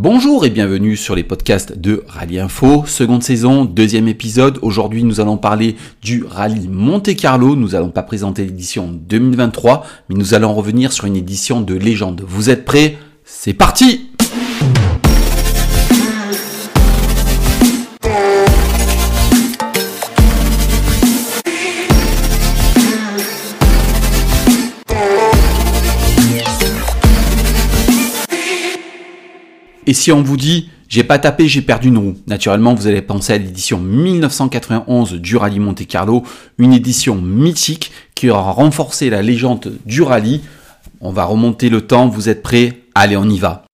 Bonjour et bienvenue sur les podcasts de Rallye Info, seconde saison, deuxième épisode. Aujourd'hui, nous allons parler du rallye Monte Carlo. Nous allons pas présenter l'édition 2023, mais nous allons revenir sur une édition de légende. Vous êtes prêts? C'est parti Et si on vous dit j'ai pas tapé, j'ai perdu une roue. Naturellement, vous allez penser à l'édition 1991 du Rallye Monte Carlo, une édition mythique qui aura renforcé la légende du rallye. On va remonter le temps, vous êtes prêts? Allez, on y va.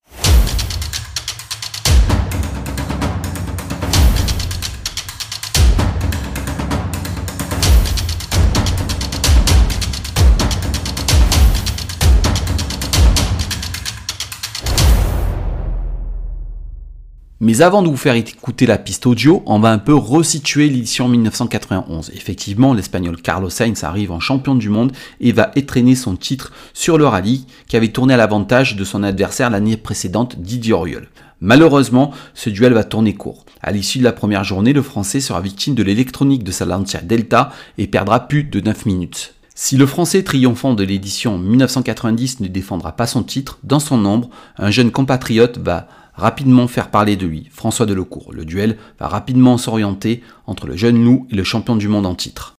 Mais avant de vous faire écouter la piste audio, on va un peu resituer l'édition 1991. Effectivement, l'espagnol Carlos Sainz arrive en champion du monde et va étreiner son titre sur le rallye qui avait tourné à l'avantage de son adversaire l'année précédente, Didier Auriol. Malheureusement, ce duel va tourner court. À l'issue de la première journée, le Français sera victime de l'électronique de sa Lancia Delta et perdra plus de 9 minutes. Si le Français triomphant de l'édition 1990 ne défendra pas son titre, dans son ombre, un jeune compatriote va rapidement faire parler de lui, François Delecourt. Le duel va rapidement s'orienter entre le jeune loup et le champion du monde en titre.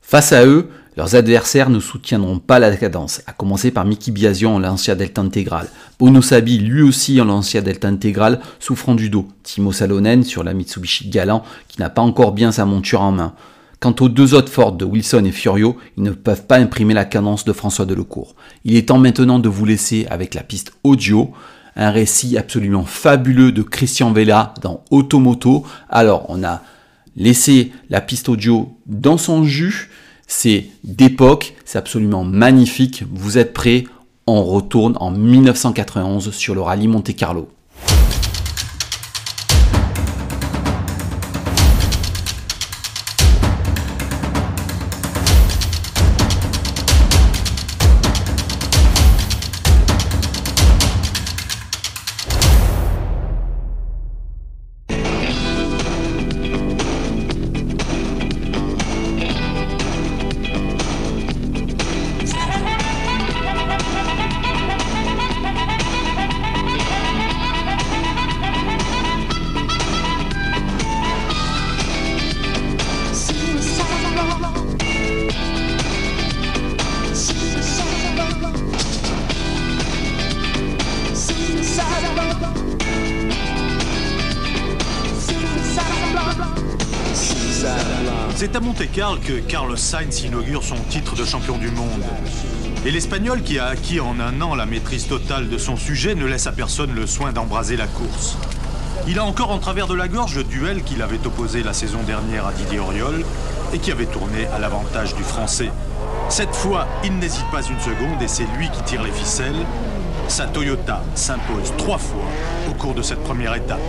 Face à eux, leurs adversaires ne soutiendront pas la cadence, à commencer par Mickey Biasion en Lancia Delta Intégral, Bono Sabi lui aussi en Lancia Delta Intégral souffrant du dos, Timo Salonen sur la Mitsubishi Galant qui n'a pas encore bien sa monture en main. Quant aux deux autres Ford de Wilson et Furio, ils ne peuvent pas imprimer la cadence de François Delecourt. Il est temps maintenant de vous laisser avec la piste audio un récit absolument fabuleux de Christian Vella dans Automoto. Alors, on a laissé la piste audio dans son jus. C'est d'époque, c'est absolument magnifique. Vous êtes prêts? On retourne en 1991 sur le rallye Monte Carlo. À Monte-Carlo que Carlos Sainz inaugure son titre de champion du monde. Et l'Espagnol, qui a acquis en un an la maîtrise totale de son sujet, ne laisse à personne le soin d'embraser la course. Il a encore en travers de la gorge le duel qu'il avait opposé la saison dernière à Didier Auriol et qui avait tourné à l'avantage du Français. Cette fois, il n'hésite pas une seconde et c'est lui qui tire les ficelles. Sa Toyota s'impose trois fois au cours de cette première étape.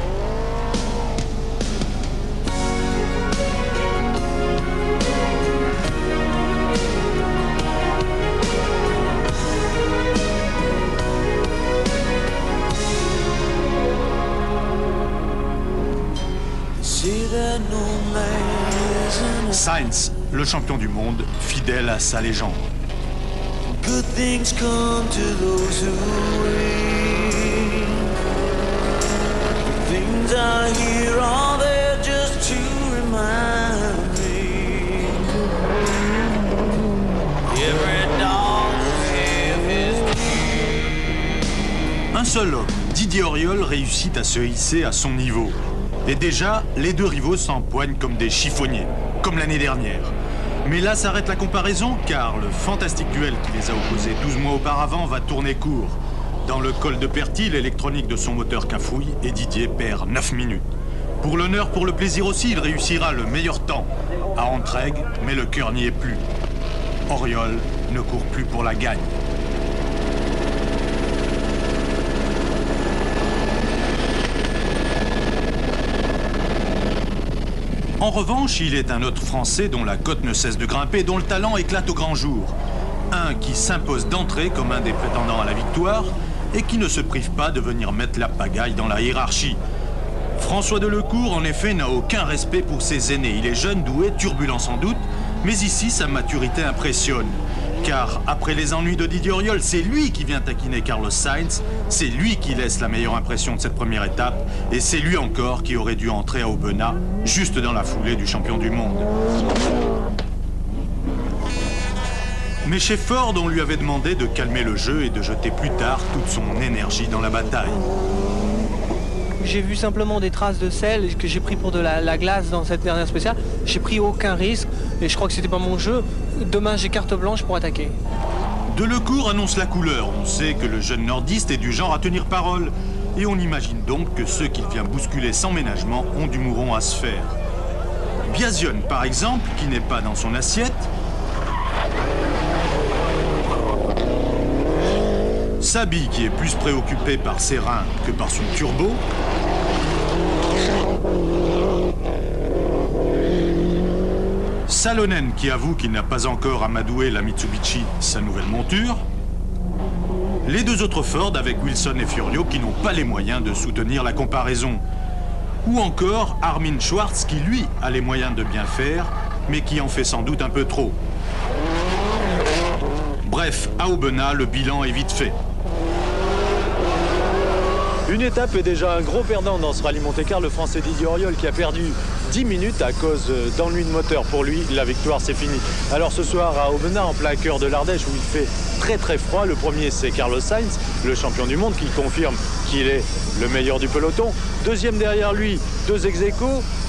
Le champion du monde, fidèle à sa légende. Un seul homme, Didier Auriol, réussit à se hisser à son niveau. Et déjà, les deux rivaux s'empoignent comme des chiffonniers, comme l'année dernière. Mais là s'arrête la comparaison, car le fantastique duel qui les a opposés 12 mois auparavant va tourner court. Dans le col de Perty, l'électronique de son moteur cafouille et Didier perd 9 minutes. Pour l'honneur, pour le plaisir aussi, il réussira le meilleur temps. À Entraigues, mais le cœur n'y est plus. Oriol ne court plus pour la gagne. En revanche, il est un autre Français dont la cote ne cesse de grimper, dont le talent éclate au grand jour. Un qui s'impose d'entrée comme un des prétendants à la victoire, et qui ne se prive pas de venir mettre la pagaille dans la hiérarchie. François Delecourt, en effet, n'a aucun respect pour ses aînés. Il est jeune, doué, turbulent sans doute, mais ici, sa maturité impressionne. Car après les ennuis de Didier Auriol, c'est lui qui vient taquiner Carlos Sainz, c'est lui qui laisse la meilleure impression de cette première étape, et c'est lui encore qui aurait dû entrer à Aubenas, juste dans la foulée du champion du monde. Mais chez Ford, on lui avait demandé de calmer le jeu et de jeter plus tard toute son énergie dans la bataille. J'ai vu simplement des traces de sel que j'ai pris pour de la, glace dans cette dernière spéciale. J'ai pris aucun risque et je crois que c'était pas mon jeu. Demain, j'ai carte blanche pour attaquer. Delecourt annonce la couleur. On sait que le jeune nordiste est du genre à tenir parole. Et on imagine donc que ceux qu'il vient bousculer sans ménagement ont du mouron à se faire. Biasion, par exemple, qui n'est pas dans son assiette, Sabi, qui est plus préoccupé par ses reins que par son turbo. Salonen, qui avoue qu'il n'a pas encore amadoué la Mitsubishi, sa nouvelle monture. Les deux autres Ford avec Wilson et Furio qui n'ont pas les moyens de soutenir la comparaison. Ou encore Armin Schwartz qui lui a les moyens de bien faire, mais qui en fait sans doute un peu trop. Bref, à Aubenas, le bilan est vite fait. Une étape est déjà un gros perdant dans ce rallye Monte-Carlo, le français Didier Auriol qui a perdu 10 minutes à cause d'ennui de moteur. Pour lui, la victoire c'est fini. Alors ce soir à Aubenas, en plein cœur de l'Ardèche où il fait très très froid, le premier c'est Carlos Sainz, le champion du monde qui confirme qu'il est le meilleur du peloton. Deuxième derrière lui, deux ex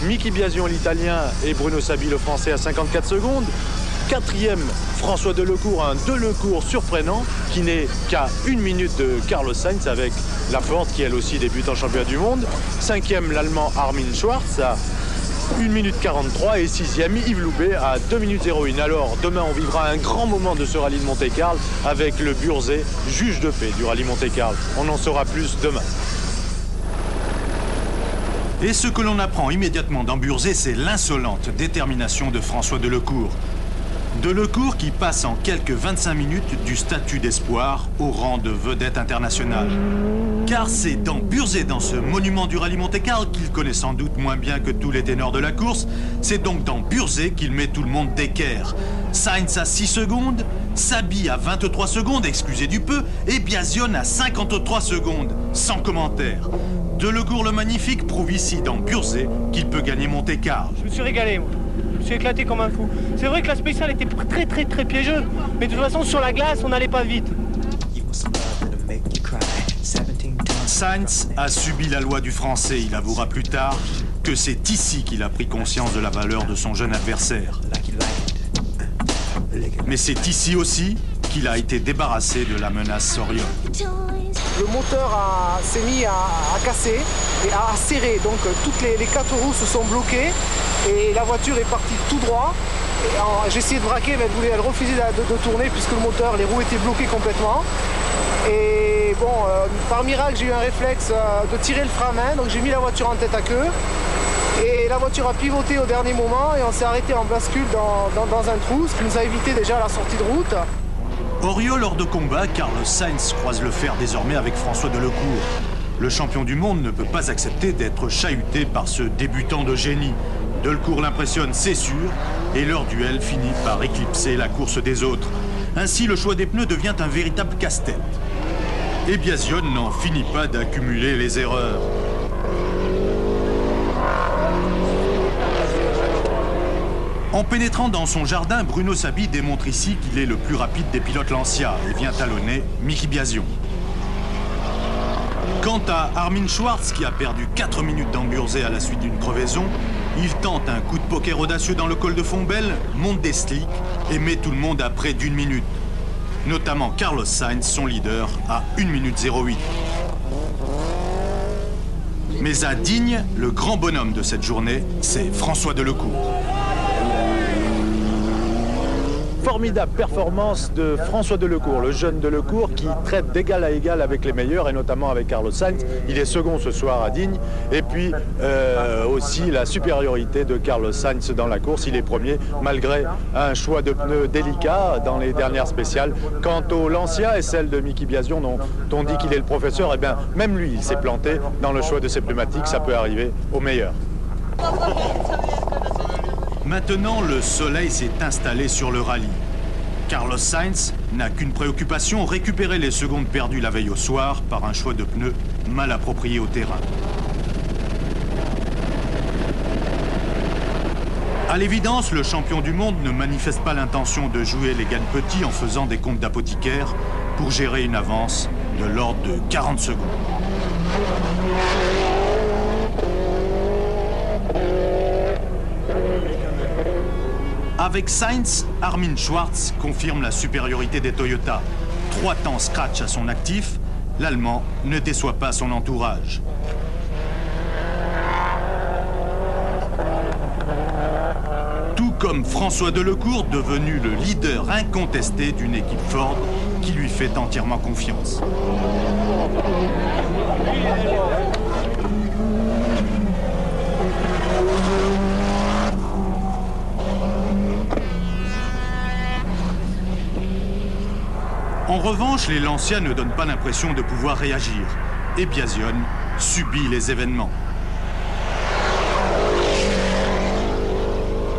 Mickey Biasion l'italien et Bruno Sabi le français à 54 secondes. Quatrième, François Delecourt, un Delecourt surprenant qui n'est qu'à une minute de Carlos Sainz avec la Forte qui elle aussi débute en championnat du monde. Cinquième, l'Allemand Armin Schwarz à 1 minute 43 et sixième Yves Loubet à 2 minutes 01. Alors demain on vivra un grand moment de ce rallye de Monte-Carlo avec le Burzé, juge de paix du rallye Monte-Carlo. On en saura plus demain. Et ce que l'on apprend immédiatement dans Burzé, c'est l'insolente détermination de François Delecourt. Delecourt qui passe en quelques 25 minutes du statut d'espoir au rang de vedette internationale. Car c'est dans Burzé, dans ce monument du rallye Monte-Carlo qu'il connaît sans doute moins bien que tous les ténors de la course, c'est donc dans Burzé qu'il met tout le monde d'équerre. Sainz à 6 secondes, Sabi à 23 secondes, excusez du peu, et Biasion à 53 secondes, sans commentaire. Delecourt le magnifique prouve ici dans Burzé qu'il peut gagner Monte-Carlo. Je me suis régalé, moi. Je suis éclaté comme un fou. C'est vrai que la spéciale était très très très piégeuse, mais de toute façon sur la glace on n'allait pas vite. Sainz a subi la loi du français, il avouera plus tard que c'est ici qu'il a pris conscience de la valeur de son jeune adversaire. Mais c'est ici aussi qu'il a été débarrassé de la menace Soriol. Le moteur s'est mis à, casser et à serrer, donc toutes les, quatre roues se sont bloquées et la voiture est partie tout droit. J'ai essayé de braquer, mais elle, voulait, elle refusait de, tourner puisque le moteur, les roues étaient bloquées complètement. Et bon, euh, par miracle, j'ai eu un réflexe euh, de tirer le frein à main, donc j'ai mis la voiture en tête à queue. Et la voiture a pivoté au dernier moment et on s'est arrêté en bascule dans, un trou, ce qui nous a évité déjà la sortie de route. Orio lors de combat, Carlos Sainz croise le fer désormais avec François Delecourt. Le champion du monde ne peut pas accepter d'être chahuté par ce débutant de génie. Delcourt l'impressionne, c'est sûr, et leur duel finit par éclipser la course des autres. Ainsi, le choix des pneus devient un véritable casse-tête. Et Biasion n'en finit pas d'accumuler les erreurs. En pénétrant dans son jardin, Bruno Sabi démontre ici qu'il est le plus rapide des pilotes Lancia et vient talonner Mickey Biasion. Quant à Armin Schwartz, qui a perdu 4 minutes d'emburzé à la suite d'une crevaison, il tente un coup de poker audacieux dans le col de Fombelle, monte des slicks et met tout le monde à près d'une minute. Notamment Carlos Sainz, son leader, à 1 minute 08. Mais à Digne, le grand bonhomme de cette journée, c'est François Delecourt. Formidable performance de François Delecourt, le jeune Delecourt qui traite d'égal à égal avec les meilleurs et notamment avec Carlos Sainz. Il est second ce soir à Digne. Et puis euh, aussi la supériorité de Carlos Sainz dans la course. Il est premier malgré un choix de pneus délicat dans les dernières spéciales. Quant au Lancia et celle de Mickey Biasion dont on dit qu'il est le professeur, eh bien même lui il s'est planté dans le choix de ses pneumatiques. Ça peut arriver au meilleur. Maintenant, le soleil s'est installé sur le rallye. Carlos Sainz n'a qu'une préoccupation, récupérer les secondes perdues la veille au soir par un choix de pneus mal approprié au terrain. À l'évidence, le champion du monde ne manifeste pas l'intention de jouer les gains petits en faisant des comptes d'apothicaire pour gérer une avance de l'ordre de 40 secondes. Avec Sainz, Armin Schwartz confirme la supériorité des Toyota. Trois temps scratch à son actif, l'Allemand ne déçoit pas son entourage. Tout comme François Delecourt, devenu le leader incontesté d'une équipe Ford qui lui fait entièrement confiance. Revanche, les Lancia ne donnent pas l'impression de pouvoir réagir. Et Biasion subit les événements.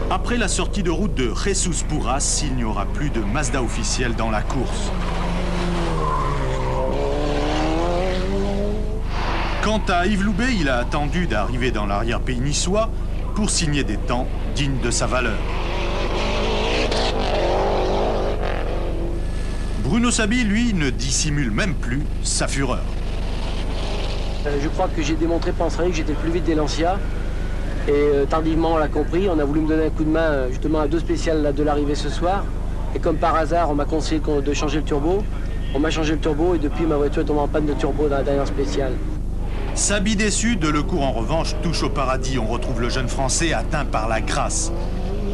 Après la sortie de route de Jesus Puras, il n'y aura plus de Mazda officiel dans la course. Quant à Yves Loubet, il a attendu d'arriver dans l'arrière-pays niçois pour signer des temps dignes de sa valeur. Bruno Sabi, lui, ne dissimule même plus sa fureur. Euh, je crois que j'ai démontré penserait que j'étais plus vite des Lancia. Et euh, tardivement, on l'a compris. On a voulu me donner un coup de main euh, justement à deux spéciales de l'arrivée ce soir. Et comme par hasard, on m'a conseillé de changer le turbo. On m'a changé le turbo et depuis, ma voiture est tombée en panne de turbo dans la dernière spéciale. Sabi déçu, de Lecourt en revanche touche au paradis. On retrouve le jeune Français atteint par la grâce.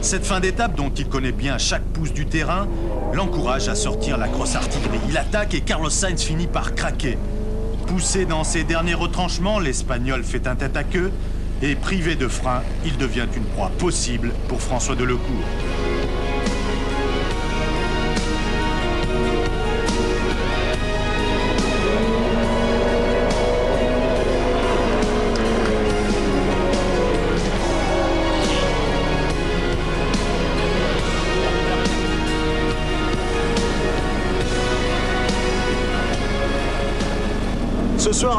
Cette fin d'étape, dont il connaît bien chaque pouce du terrain, l'encourage à sortir la grosse artillerie. Il attaque et Carlos Sainz finit par craquer. Poussé dans ses derniers retranchements, l'Espagnol fait un tête à queue et privé de frein, il devient une proie possible pour François Delecourt.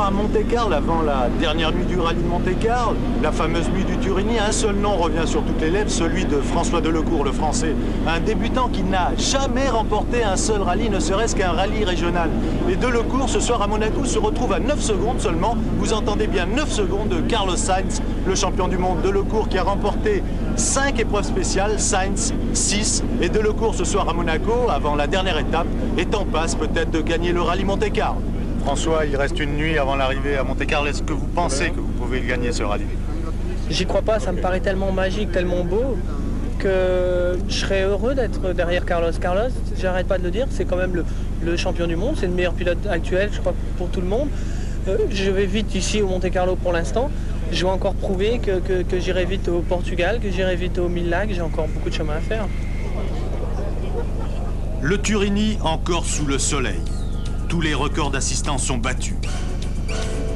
À Monte-Carlo, avant la dernière nuit du rallye de Monte-Carlo, la fameuse nuit du Turini, un seul nom revient sur toutes les lèvres, celui de François Delecourt, le français. Un débutant qui n'a jamais remporté un seul rallye, ne serait-ce qu'un rallye régional. Et Delecourt, ce soir à Monaco, se retrouve à 9 secondes seulement. Vous entendez bien 9 secondes de Carlos Sainz, le champion du monde. Delecourt qui a remporté 5 épreuves spéciales, Sainz 6. Et Delecourt ce soir à Monaco, avant la dernière étape, est en passe peut-être de gagner le rallye Monte-Carlo. François, il reste une nuit avant l'arrivée à Monte-Carlo. Est-ce que vous pensez que vous pouvez gagner ce rallye? J'y crois pas, ça me paraît tellement magique, tellement beau que je serais heureux d'être derrière Carlos. Carlos, j'arrête pas de le dire, c'est quand même le, champion du monde, c'est le meilleur pilote actuel, je crois, pour tout le monde. Euh, je vais vite ici au Monte Carlo pour l'instant. Je vais encore prouver que, que j'irai vite au Portugal, que j'irai vite au Mille Lacs, j'ai encore beaucoup de chemin à faire. Le Turini encore sous le soleil. Tous les records d'assistance sont battus.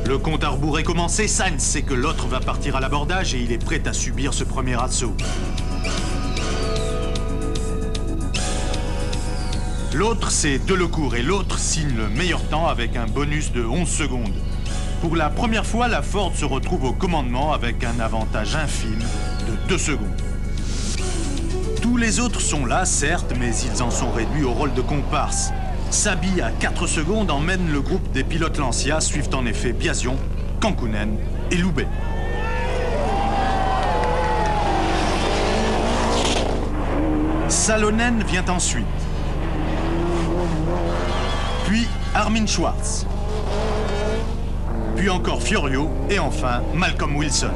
Le compte à rebours est commencé. Sainz sait que l'autre va partir à l'abordage et il est prêt à subir ce premier assaut. L'autre, c'est Delecourt et l'autre signe le meilleur temps avec un bonus de 11 secondes. Pour la première fois, la Ford se retrouve au commandement avec un avantage infime de 2 secondes. Tous les autres sont là, certes, mais ils en sont réduits au rôle de comparse. Sabi à 4 secondes emmène le groupe des pilotes Lancia, suivent en effet Biasion, Kankunen et Loubet. Salonen vient ensuite. Puis Armin Schwartz. Puis encore Fiorio et enfin Malcolm Wilson.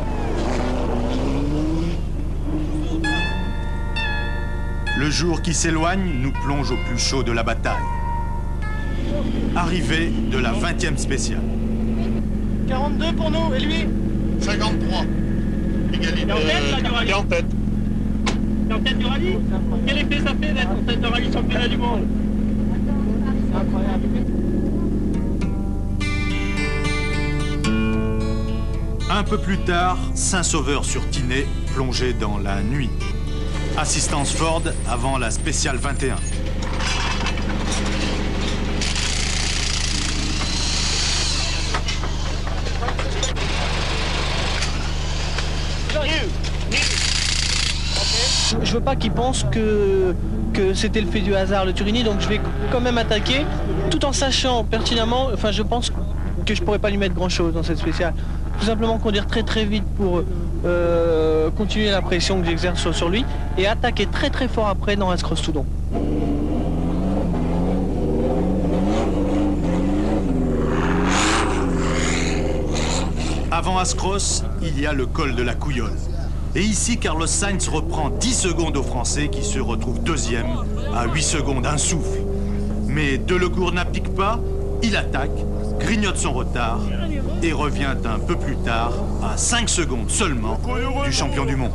Le jour qui s'éloigne nous plonge au plus chaud de la bataille. Arrivée de la 20e spéciale. 42 pour nous, et lui? 53. Égalité. Et en tête T'es en tête du rallye? Quel effet ça fait d'être en tête de rallye championnat du monde? C'est incroyable. Un peu plus tard, Saint-Sauveur sur Tinée, plongé dans la nuit. Assistance Ford avant la spéciale 21. Veux pas qu'ils pensent que, que c'était le fait du hasard, le Turini, donc je vais quand même attaquer, tout en sachant pertinemment, enfin je pense que je pourrais pas lui mettre grand chose dans cette spéciale. Tout simplement conduire très très vite pour euh, continuer la pression que j'exerce sur, lui et attaquer très très fort après dans Cross Toulon. Avant Ascross, il y a le col de la Couillole. Et ici, Carlos Sainz reprend 10 secondes aux Français qui se retrouvent deuxième à 8 secondes, un souffle. Mais Delecourt n'applique pas, il attaque, grignote son retard et revient un peu plus tard à 5 secondes seulement du champion du monde.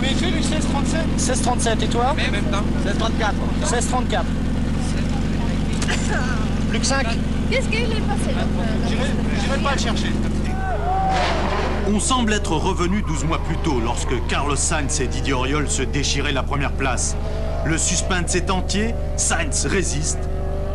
Mais tu du 1637 1637 et toi Mais en même temps. 1634. 1634. Plus que 5 Qu'est-ce qu'il est passé là J'irai pas le chercher. On semble être revenu 12 mois plus tôt lorsque Carlos Sainz et Didier Auriol se déchiraient la première place. Le suspense est entier, Sainz résiste.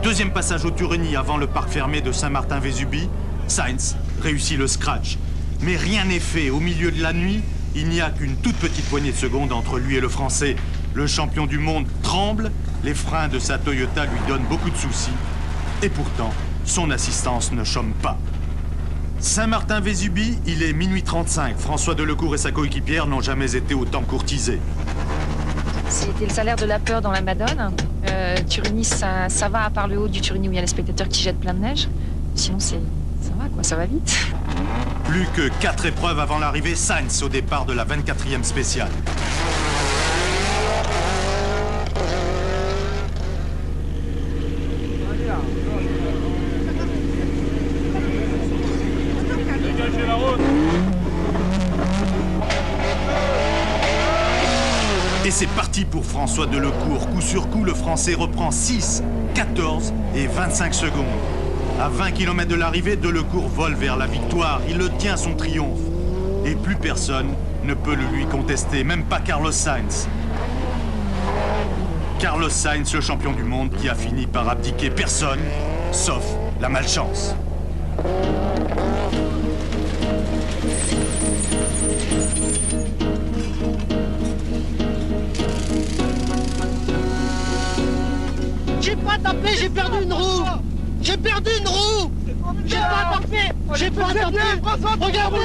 Deuxième passage au Turini avant le parc fermé de Saint-Martin-Vésubie, Sainz réussit le scratch. Mais rien n'est fait. Au milieu de la nuit, il n'y a qu'une toute petite poignée de secondes entre lui et le Français. Le champion du monde tremble, les freins de sa Toyota lui donnent beaucoup de soucis. Et pourtant, son assistance ne chôme pas. Saint-Martin-Vésubie, il est minuit 35. François Delecourt et sa coéquipière n'ont jamais été autant courtisés. C'était le salaire de la peur dans la Madone. Euh, Turini, ça, ça va à part le haut du Turini où il y a les spectateurs qui jettent plein de neige. Sinon, c'est ça va quoi, ça va vite. Plus que 4 épreuves avant l'arrivée, Sainz au départ de la 24e spéciale. C'est parti pour François Delecourt. Coup sur coup, le Français reprend 6, 14 et 25 secondes. À 20 km de l'arrivée, Delecourt vole vers la victoire. Il le tient son triomphe. Et plus personne ne peut le lui contester, même pas Carlos Sainz. Carlos Sainz, le champion du monde, qui a fini par abdiquer personne, sauf la malchance. J'ai perdu une roue. J'ai perdu une roue. J'ai pas tapé J'ai pas tapé Regardez.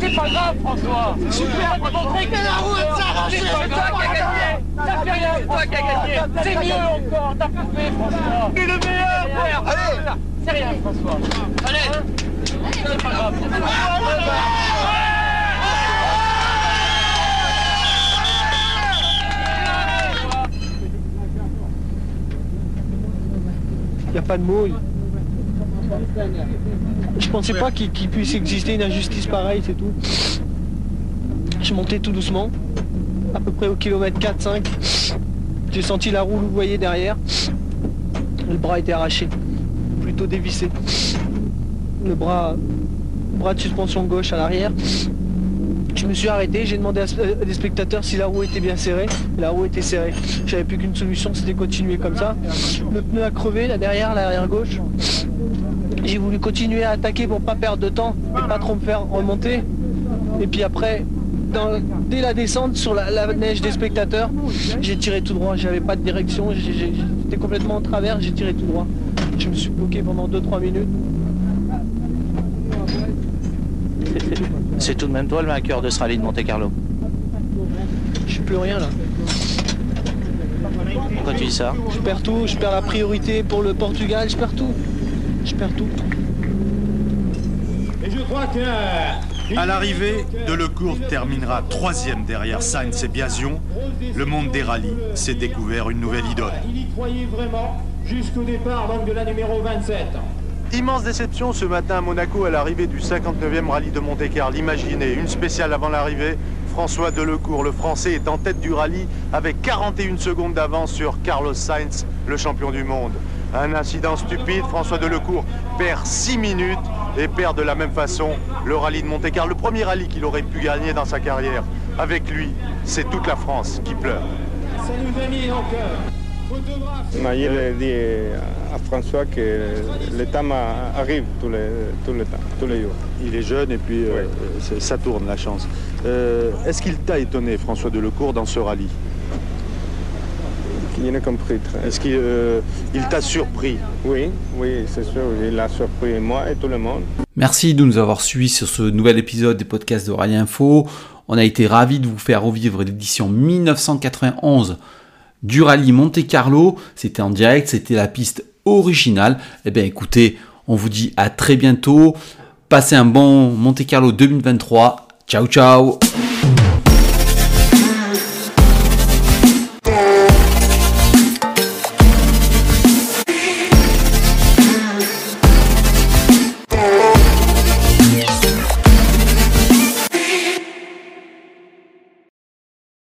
C'est pas grave, François. Super. Mais la roue elle C'est toi qui as gagné T'as fait rien, c'est toi qui as gagné. C'est mieux encore, t'as pas fait, François. T'es le meilleur Allez. C'est rien, François. Allez. C'est pas grave Il n'y a pas de mots. Je pensais pas qu'il puisse exister une injustice pareille, c'est tout. Je montais tout doucement, à peu près au kilomètre 4-5. J'ai senti la roue louvoyer derrière. Le bras était arraché, plutôt dévissé. Le bras, bras de suspension gauche à l'arrière. Me suis arrêté, j'ai demandé à, à des spectateurs si la roue était bien serrée. La roue était serrée. J'avais plus qu'une solution, c'était continuer comme ça. Le pneu a crevé là derrière, l'arrière gauche. J'ai voulu continuer à attaquer pour pas perdre de temps et pas trop me faire remonter. Et puis après, dès la descente sur la, neige des spectateurs, j'ai tiré tout droit. J'avais pas de direction, j'étais complètement en travers, j'ai tiré tout droit. Je me suis bloqué pendant 2-3 minutes. C'est tout de même toi le vainqueur de ce rallye de Monte Carlo. Je suis plus rien là. Pourquoi tu dis ça? Je perds tout, je perds la priorité pour le Portugal, je perds tout. Je perds tout. Et je crois que... À l'arrivée, Delecourt terminera troisième derrière Sainz et Biasion. Le monde des rallyes s'est découvert une nouvelle idole. Il y croyait vraiment jusqu'au départ donc, de la numéro 27. Immense déception ce matin à Monaco à l'arrivée du 59e rallye de Monte-Carlo. Imaginez, une spéciale avant l'arrivée. François Delecourt, le français, est en tête du rallye avec 41 secondes d'avance sur Carlos Sainz, le champion du monde. Un incident stupide, François Delecourt perd 6 minutes et perd de la même façon le rallye de Monte-Carlo, le premier rallye qu'il aurait pu gagner dans sa carrière. Avec lui, c'est toute la France qui pleure. Ça nous a mis il dit à François que le temps arrive tous les, tous les temps, tous les jours. Il est jeune et puis euh, ça tourne la chance. Euh, Est-ce qu'il t'a étonné, François Delecourt, dans ce rallye? Il a compris. très- Est-ce qu'il euh, il t'a surpris? Oui, oui, c'est sûr. Il a surpris moi et tout le monde. Merci de nous avoir suivis sur ce nouvel épisode des podcasts de Rallye Info. On a été ravis de vous faire revivre l'édition 1991 du rallye Monte Carlo. C'était en direct, c'était la piste originale. Eh bien écoutez, on vous dit à très bientôt. Passez un bon Monte Carlo 2023. Ciao ciao